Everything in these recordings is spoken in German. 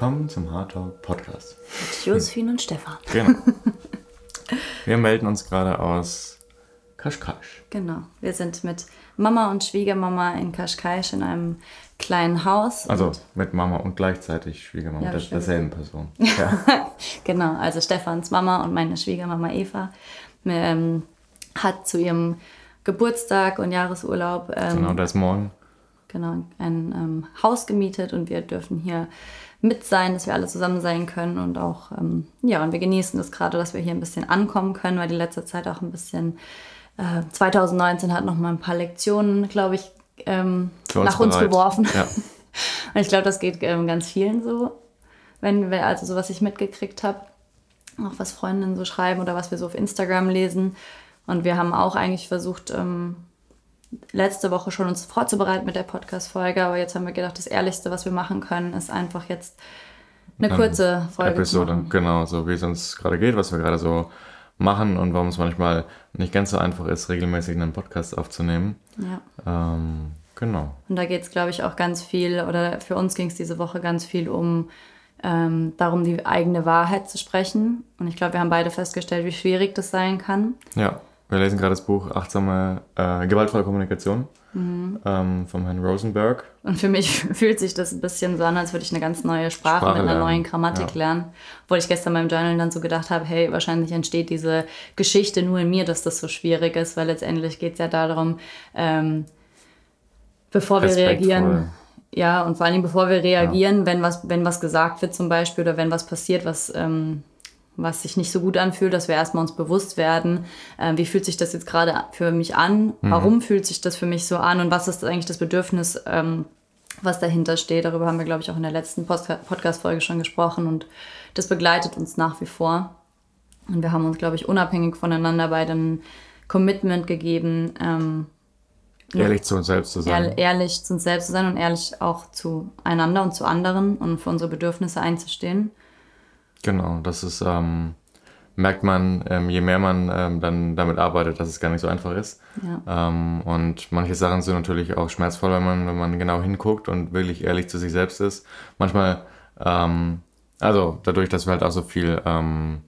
willkommen zum Hard Talk Podcast. Mit Josephine und Stefan. Genau. Wir melden uns gerade aus Kaschkasch. Genau. Wir sind mit Mama und Schwiegermama in Kaschkasch in einem kleinen Haus. Also mit Mama und gleichzeitig Schwiegermama, Ja, der, derselben Person. Ja. genau, also Stefans Mama und meine Schwiegermama Eva ähm, hat zu ihrem Geburtstag und Jahresurlaub ähm, genau, das morgen. Genau, ein ähm, Haus gemietet und wir dürfen hier mit sein, dass wir alle zusammen sein können und auch, ähm, ja, und wir genießen das gerade, dass wir hier ein bisschen ankommen können, weil die letzte Zeit auch ein bisschen, äh, 2019 hat noch mal ein paar Lektionen, glaube ich, ähm, uns nach uns bereit. geworfen. Ja. Und ich glaube, das geht ähm, ganz vielen so, wenn wir, also so was ich mitgekriegt habe, auch was Freundinnen so schreiben oder was wir so auf Instagram lesen. Und wir haben auch eigentlich versucht, ähm, letzte Woche schon uns vorzubereiten mit der Podcast-Folge, aber jetzt haben wir gedacht, das Ehrlichste, was wir machen können, ist einfach jetzt eine kurze Folge Episode, genau, so wie es uns gerade geht, was wir gerade so machen und warum es manchmal nicht ganz so einfach ist, regelmäßig einen Podcast aufzunehmen. Ja. Ähm, genau. Und da geht es, glaube ich, auch ganz viel, oder für uns ging es diese Woche ganz viel um ähm, darum, die eigene Wahrheit zu sprechen. Und ich glaube, wir haben beide festgestellt, wie schwierig das sein kann. Ja, wir lesen gerade das Buch Achtsame, äh, gewaltvolle Kommunikation Mhm. ähm, vom Herrn Rosenberg. Und für mich fühlt sich das ein bisschen so an, als würde ich eine ganz neue Sprache, Sprache mit einer lernen, neuen Grammatik ja. lernen. Obwohl ich gestern beim Journal dann so gedacht habe, hey, wahrscheinlich entsteht diese Geschichte nur in mir, dass das so schwierig ist, weil letztendlich geht es ja darum, ähm, bevor wir reagieren, ja, und vor allen Dingen bevor wir reagieren, wenn, was, wenn was gesagt wird zum Beispiel oder wenn was passiert, was, ähm, was sich nicht so gut anfühlt, dass wir erstmal uns bewusst werden, äh, wie fühlt sich das jetzt gerade für mich an, warum fühlt sich das für mich so an und was ist eigentlich das Bedürfnis, ähm, was dahinter steht. Darüber haben wir, glaube ich, auch in der letzten Podcast-Folge schon gesprochen und das begleitet uns nach wie vor. Und wir haben uns, glaube ich, unabhängig voneinander beide ein Commitment gegeben, ähm, Ehrlich zu uns selbst zu sein. ehr ehrlich zu uns selbst zu sein und ehrlich auch zueinander und zu anderen und für unsere Bedürfnisse einzustehen. Genau, das ist, ähm, merkt man, ähm, je mehr man ähm, dann damit arbeitet, dass es gar nicht so einfach ist. Ja. Ähm, und manche Sachen sind natürlich auch schmerzvoll, wenn man, wenn man genau hinguckt und wirklich ehrlich zu sich selbst ist. Manchmal, ähm, also dadurch, dass wir halt auch so viel ähm,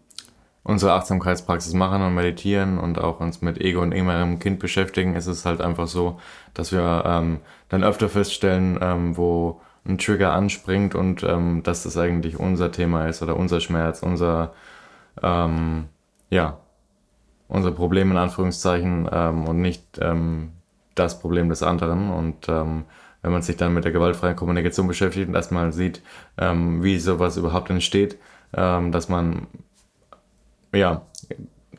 unsere Achtsamkeitspraxis machen und meditieren und auch uns mit Ego und innerem Kind beschäftigen, ist es halt einfach so, dass wir dann öfter feststellen, wo ein Trigger anspringt und ähm, dass das eigentlich unser Thema ist oder unser Schmerz, unser, ähm, ja, unser Problem in Anführungszeichen ähm, und nicht ähm, das Problem des anderen. Und ähm, wenn man sich dann mit der gewaltfreien Kommunikation beschäftigt und erstmal sieht, ähm, wie sowas überhaupt entsteht, dass man ja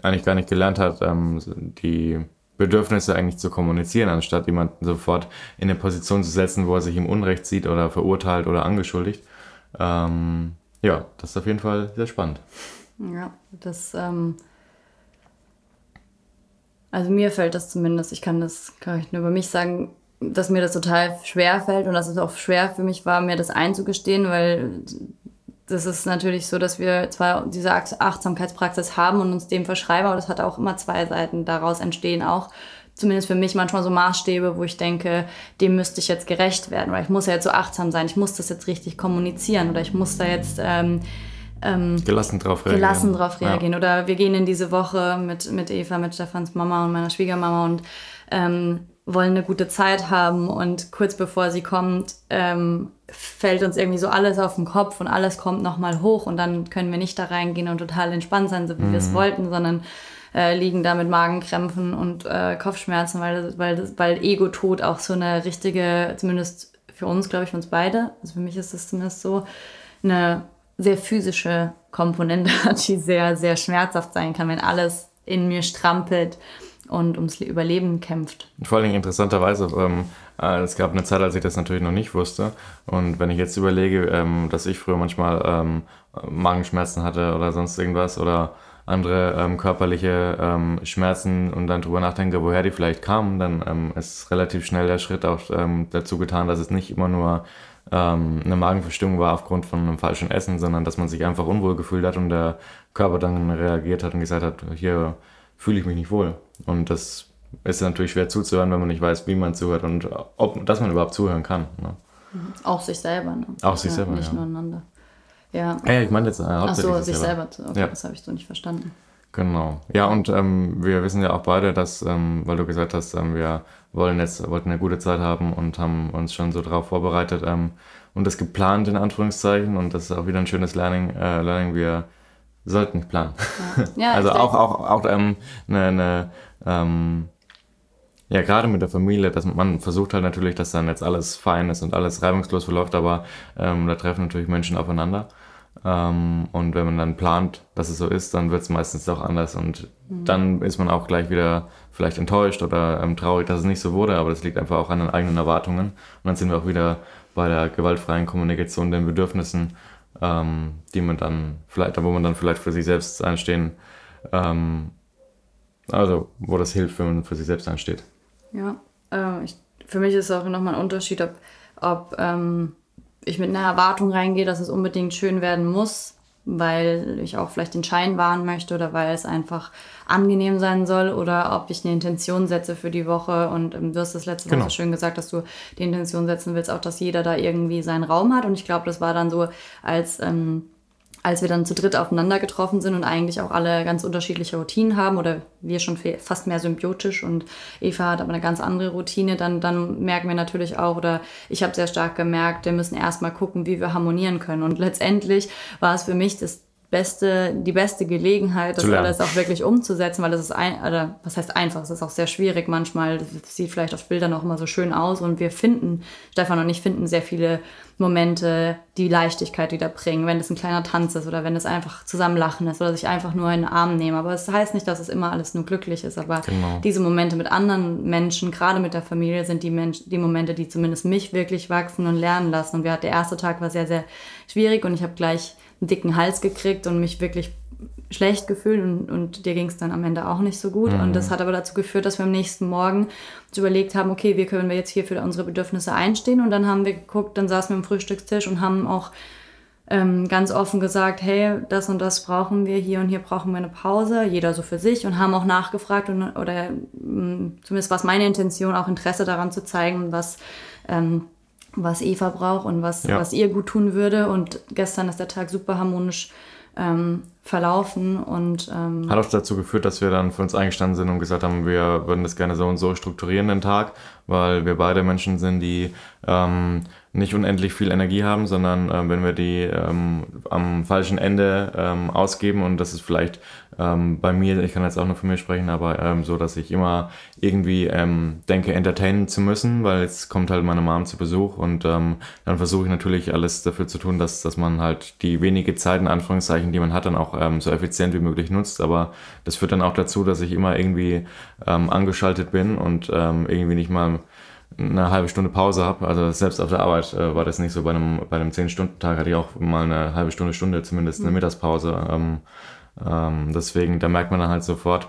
eigentlich gar nicht gelernt hat, die Bedürfnisse eigentlich zu kommunizieren, anstatt jemanden sofort in eine Position zu setzen, wo er sich im Unrecht sieht oder verurteilt oder angeschuldigt. Ähm, ja, das ist auf jeden Fall sehr spannend. Ja, das, ähm, also mir fällt das zumindest, ich kann das, kann ich nur über mich sagen, dass mir das total schwer fällt und dass es auch schwer für mich war, mir das einzugestehen, weil das ist natürlich so, dass wir zwar diese Ach- Achtsamkeitspraxis haben und uns dem verschreiben, aber das hat auch immer zwei Seiten. Daraus entstehen auch, zumindest für mich, manchmal so Maßstäbe, wo ich denke, dem müsste ich jetzt gerecht werden, weil ich muss ja jetzt so achtsam sein, ich muss das jetzt richtig kommunizieren oder ich muss da jetzt ähm, Gelassen drauf reagieren. gelassen drauf reagieren. Oder wir gehen in diese Woche mit, mit Eva, mit Stefans Mama und meiner Schwiegermama und ähm, wollen eine gute Zeit haben. Und kurz bevor sie kommt, ähm, fällt uns irgendwie so alles auf den Kopf und alles kommt nochmal hoch. Und dann können wir nicht da reingehen und total entspannt sein, so wie wir es wollten, sondern äh, liegen da mit Magenkrämpfen und äh, Kopfschmerzen, weil, weil, das- weil Ego-Tod auch so eine richtige, zumindest für uns, glaube ich, für uns beide, also für mich ist es zumindest so, eine sehr physische Komponente hat, die sehr, sehr schmerzhaft sein kann, wenn alles in mir strampelt und ums Le- Überleben kämpft. Vor Dingen interessanterweise, ähm, äh, es gab eine Zeit, als ich das natürlich noch nicht wusste. Und wenn ich jetzt überlege, ähm, dass ich früher manchmal ähm, Magenschmerzen hatte oder sonst irgendwas oder andere ähm, körperliche ähm, Schmerzen und dann drüber nachdenke, woher die vielleicht kamen, dann ähm, ist relativ schnell der Schritt auch dazu getan, dass es nicht immer nur eine Magenverstimmung war aufgrund von einem falschen Essen, sondern dass man sich einfach unwohl gefühlt hat und der Körper dann reagiert hat und gesagt hat, hier fühle ich mich nicht wohl. Und das ist natürlich schwer zuzuhören, wenn man nicht weiß, wie man zuhört und ob, dass man überhaupt zuhören kann. Ne? Auch sich selber. Ne? Auch sich selber, Nicht ja. nur einander. Ja. Ja, ich meine jetzt äh, Ach hauptsächlich so, sich selber. selber. Okay, Ja. das habe ich so nicht verstanden. Genau. Ja, und ähm, wir wissen ja auch beide, dass, ähm, weil du gesagt hast, ähm, wir wollen jetzt, wollten eine gute Zeit haben und haben uns schon so darauf vorbereitet ähm, und das geplant in Anführungszeichen und das ist auch wieder ein schönes Learning. Äh, Learning wir sollten nicht planen. Ja, also ich auch, auch, auch ähm, eine, eine ähm, ja, gerade mit der Familie, dass man versucht halt natürlich, dass dann jetzt alles fein ist und alles reibungslos verläuft, aber ähm, da treffen natürlich Menschen aufeinander. Ähm, und wenn man dann plant, dass es so ist, dann wird es meistens doch anders und dann ist man auch gleich wieder vielleicht enttäuscht oder ähm, traurig, dass es nicht so wurde, aber das liegt einfach auch an den eigenen Erwartungen. Und dann sind wir auch wieder bei der gewaltfreien Kommunikation, den Bedürfnissen, ähm, die man dann vielleicht, wo man dann vielleicht für sich selbst einstehen, ähm, also wo das hilft, wenn man für sich selbst einsteht. Ja, äh, ich, für mich ist auch nochmal ein Unterschied, ob, ob ähm, ich mit einer Erwartung reingehe, dass es unbedingt schön werden muss, weil ich auch vielleicht den Schein wahren möchte oder weil es einfach angenehm sein soll oder ob ich eine Intention setze für die Woche und ähm, du hast das letzte Mal Genau. so schön gesagt, dass du die Intention setzen willst, auch dass jeder da irgendwie seinen Raum hat und ich glaube, das war dann so, als ähm, als wir dann zu dritt aufeinander getroffen sind und eigentlich auch alle ganz unterschiedliche Routinen haben oder wir schon fast mehr symbiotisch und Eva hat aber eine ganz andere Routine, dann, dann merken wir natürlich auch oder ich habe sehr stark gemerkt, wir müssen erstmal gucken, wie wir harmonieren können. Und letztendlich war es für mich das beste, die beste Gelegenheit, das alles auch wirklich umzusetzen, weil das ist ein, oder was heißt einfach, es ist auch sehr schwierig manchmal, das sieht vielleicht auf Bildern auch immer so schön aus und wir finden, Stefan und ich finden sehr viele Momente, die Leichtigkeit wieder bringen, wenn es ein kleiner Tanz ist oder wenn es einfach zusammen lachen ist oder sich einfach nur in den Arm nehmen. Aber es heißt nicht, dass es immer alles nur glücklich ist, aber Genau. diese Momente mit anderen Menschen, gerade mit der Familie, sind die, Mensch, die Momente, die zumindest mich wirklich wachsen und lernen lassen. Und wir, der erste Tag war sehr, sehr schwierig und ich habe gleich einen dicken Hals gekriegt und mich wirklich schlecht gefühlt und, und dir ging es dann am Ende auch nicht so gut. Und das hat aber dazu geführt, dass wir am nächsten Morgen uns überlegt haben, okay, wie können wir jetzt hier für unsere Bedürfnisse einstehen? Und dann haben wir geguckt, dann saßen wir am Frühstückstisch und haben auch ähm, ganz offen gesagt, hey, das und das brauchen wir, hier und hier brauchen wir eine Pause, jeder so für sich und haben auch nachgefragt und, oder mh, zumindest war es meine Intention, auch Interesse daran zu zeigen, was, ähm, was Eva braucht und was, Ja. was ihr gut tun würde. Und gestern ist der Tag super harmonisch ähm, verlaufen und ähm, Hat auch dazu geführt, dass wir dann für uns eingestanden sind und gesagt haben, wir würden das gerne so und so strukturieren, den Tag, weil wir beide Menschen sind, die ähm, nicht unendlich viel Energie haben, sondern ähm, wenn wir die ähm, am falschen Ende ähm, ausgeben. Und das ist vielleicht ähm, bei mir, ich kann jetzt auch nur für mich sprechen, aber ähm, so, dass ich immer irgendwie ähm, denke, entertainen zu müssen, weil jetzt kommt halt meine Mom zu Besuch. Und ähm, dann versuche ich natürlich alles dafür zu tun, dass, dass man halt die wenige Zeit in Anführungszeichen, die man hat, dann auch ähm, so effizient wie möglich nutzt, aber das führt dann auch dazu, dass ich immer irgendwie ähm, angeschaltet bin und ähm, irgendwie nicht mal eine halbe Stunde Pause habe. Also selbst auf der Arbeit äh, war das nicht so. Bei einem, bei einem 10-Stunden-Tag hatte ich auch mal eine halbe Stunde, Stunde zumindest eine Mittagspause. Ähm, ähm, deswegen, da merkt man dann halt sofort,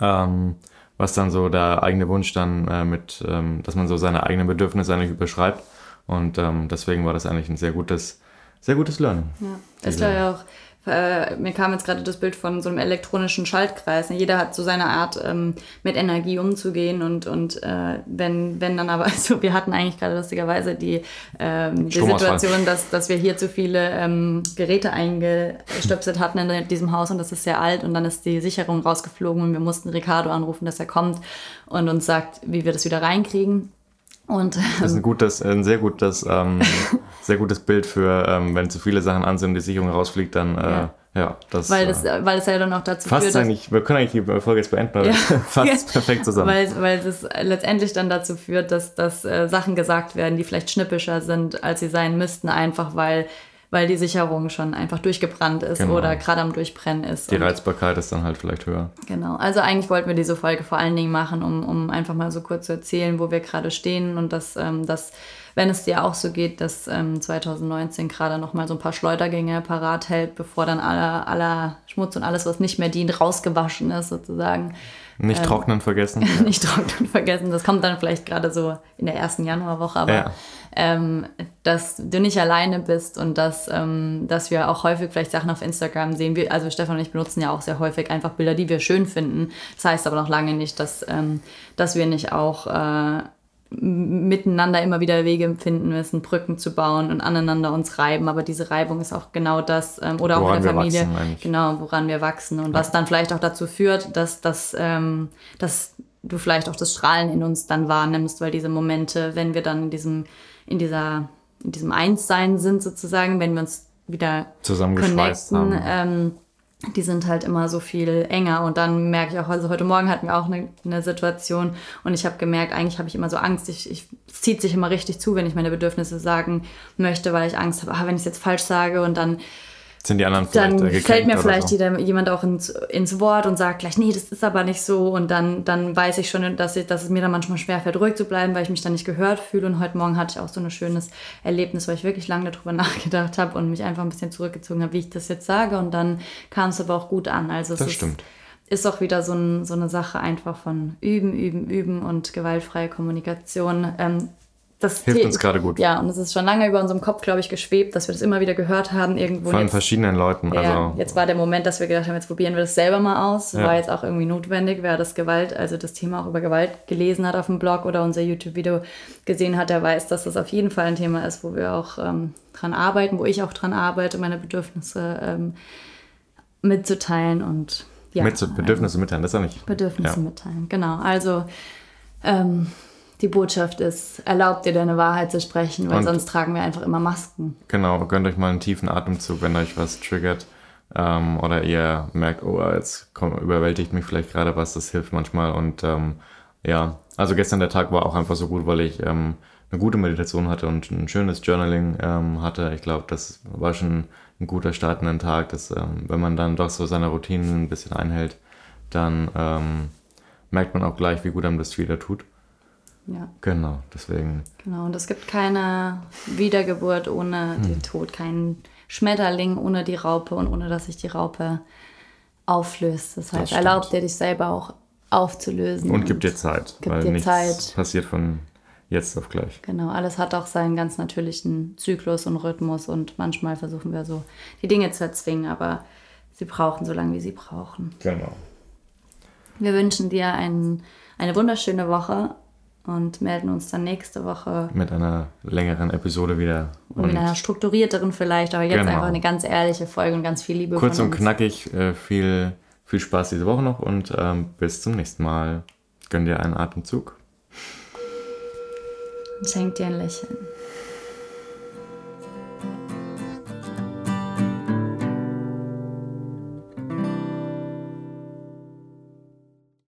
ähm, was dann so der eigene Wunsch dann äh, mit, ähm, dass man so seine eigenen Bedürfnisse eigentlich überschreibt. Und ähm, deswegen war das eigentlich ein sehr gutes, sehr gutes Learning. Ja, ist da ja auch, äh, mir kam jetzt gerade das Bild von so einem elektronischen Schaltkreis. ne? Jeder hat so seine Art, ähm, mit Energie umzugehen und, und äh, wenn, wenn dann aber, also wir hatten eigentlich gerade lustigerweise die, ähm, die. Situation, dass, dass wir hier zu viele ähm, Geräte eingestöpselt hatten in diesem Haus und das ist sehr alt und dann ist die Sicherung rausgeflogen und wir mussten Ricardo anrufen, dass er kommt und uns sagt, wie wir das wieder reinkriegen. Und Das ist ein gutes, ein sehr gutes, ähm, sehr gutes Bild für, ähm, wenn zu viele Sachen an sind und die Sicherung rausfliegt, dann, äh, ja. Ja. das. weil, äh, das, weil es ja dann auch dazu Fast führt, eigentlich, wir können eigentlich die Folge jetzt beenden, weil Ja. fast perfekt zusammen. Weil, weil es letztendlich dann dazu führt, dass, dass äh, Sachen gesagt werden, die vielleicht schnippischer sind, als sie sein müssten, einfach weil, weil die Sicherung schon einfach durchgebrannt ist Genau. oder gerade am Durchbrennen ist. die Reizbarkeit ist dann halt vielleicht höher. Genau. Also eigentlich wollten wir diese Folge vor allen Dingen machen, um, um einfach mal so kurz zu erzählen, wo wir gerade stehen und dass, ähm, dass wenn es dir auch so geht, dass ähm, 2019 gerade noch mal so ein paar Schleudergänge parat hält, bevor dann aller, aller Schmutz und alles, was nicht mehr dient, rausgewaschen ist sozusagen. Nicht Ähm. trocknen vergessen. nicht trocknen vergessen. Das kommt dann vielleicht gerade so in der ersten Januarwoche, aber Ja. Ähm, dass du nicht alleine bist und dass, ähm, dass wir auch häufig vielleicht Sachen auf Instagram sehen. Wir, also Stefan und ich benutzen ja auch sehr häufig einfach Bilder, die wir schön finden. Das heißt aber noch lange nicht, dass, ähm, dass wir nicht auch äh, miteinander immer wieder Wege finden müssen, Brücken zu bauen und aneinander uns reiben. Aber diese Reibung ist auch genau das, ähm, oder woran auch in der Familie, wachsen, genau, woran wir wachsen und ja. was dann vielleicht auch dazu führt, dass, dass, ähm, dass du vielleicht auch das Strahlen in uns dann wahrnimmst, weil diese Momente, wenn wir dann in diesem, in dieser, in diesem Einssein sind sozusagen, wenn wir uns wieder zusammengeschweißt connecten, haben. Ähm, die sind halt immer so viel enger. Und dann merke ich auch, also heute Morgen hatten wir auch eine, eine Situation und ich habe gemerkt, eigentlich habe ich immer so Angst. Ich, ich, es zieht sich immer richtig zu, wenn ich meine Bedürfnisse sagen möchte, weil ich Angst habe, ah, wenn ich es jetzt falsch sage und dann sind die anderen vielleicht Dann fällt mir vielleicht so. jemand auch ins, ins Wort und sagt gleich, nee, das ist aber nicht so. Und dann, dann weiß ich schon, dass, ich, dass es mir dann manchmal schwerfällt, ruhig zu bleiben, weil ich mich dann nicht gehört fühle. Und heute Morgen hatte ich auch so ein schönes Erlebnis, weil ich wirklich lange darüber nachgedacht habe und mich einfach ein bisschen zurückgezogen habe, wie ich das jetzt sage. Und dann kam es aber auch gut an. Also das stimmt. Ist, ist auch wieder so, ein, so eine Sache einfach von üben, üben, üben und gewaltfreie Kommunikation. Ähm, das hilft uns gerade gut. Ja, und es ist schon lange über unserem Kopf, glaube ich, geschwebt, dass wir das immer wieder gehört haben irgendwo. Von jetzt, verschiedenen Leuten. Ja, also. jetzt war der Moment, dass wir gedacht haben, jetzt probieren wir das selber mal aus. Ja. War jetzt auch irgendwie notwendig, wer das Gewalt, also das Thema auch über Gewalt gelesen hat auf dem Blog oder unser YouTube-Video gesehen hat, der weiß, dass das auf jeden Fall ein Thema ist, wo wir auch ähm, dran arbeiten, wo ich auch dran arbeite, meine Bedürfnisse ähm, mitzuteilen und ja. Mit, Bedürfnisse mitteilen, das ist ja nicht. Bedürfnisse ja. mitteilen, genau. Also ähm, die Botschaft ist, erlaubt dir deine Wahrheit zu sprechen, weil und sonst tragen wir einfach immer Masken. Genau, gönnt euch mal einen tiefen Atemzug, wenn euch was triggert. Ähm, oder ihr merkt, oh, jetzt komm, überwältigt mich vielleicht gerade was, das hilft manchmal. Und ähm, ja, also gestern der Tag war auch einfach so gut, weil ich ähm, eine gute Meditation hatte und ein schönes Journaling ähm, hatte. Ich glaube, das war schon ein guter Start in den Tag, dass ähm, wenn man dann doch so seine Routinen ein bisschen einhält, dann ähm, merkt man auch gleich, wie gut einem das wieder tut. Ja. Genau, deswegen. Genau, und es gibt keine Wiedergeburt ohne hm. den Tod, keinen Schmetterling ohne die Raupe und ohne dass sich die Raupe auflöst. Das heißt, das erlaubt dir dich selber auch aufzulösen. Und, und gibt dir Zeit, gibt weil dir nichts Zeit. passiert von jetzt auf gleich. Genau, alles hat auch seinen ganz natürlichen Zyklus und Rhythmus und manchmal versuchen wir so die Dinge zu erzwingen, aber sie brauchen so lange, wie sie brauchen. Genau. Wir wünschen dir ein, eine wunderschöne Woche und melden uns dann nächste Woche. Mit einer längeren Episode wieder. Und, und mit einer strukturierteren vielleicht, aber jetzt genau. einfach eine ganz ehrliche Folge und ganz viel Liebe. Kurz und knackig, äh, viel, viel Spaß diese Woche noch und ähm, bis zum nächsten Mal. Gönn dir einen Atemzug. Und schenk dir ein Lächeln.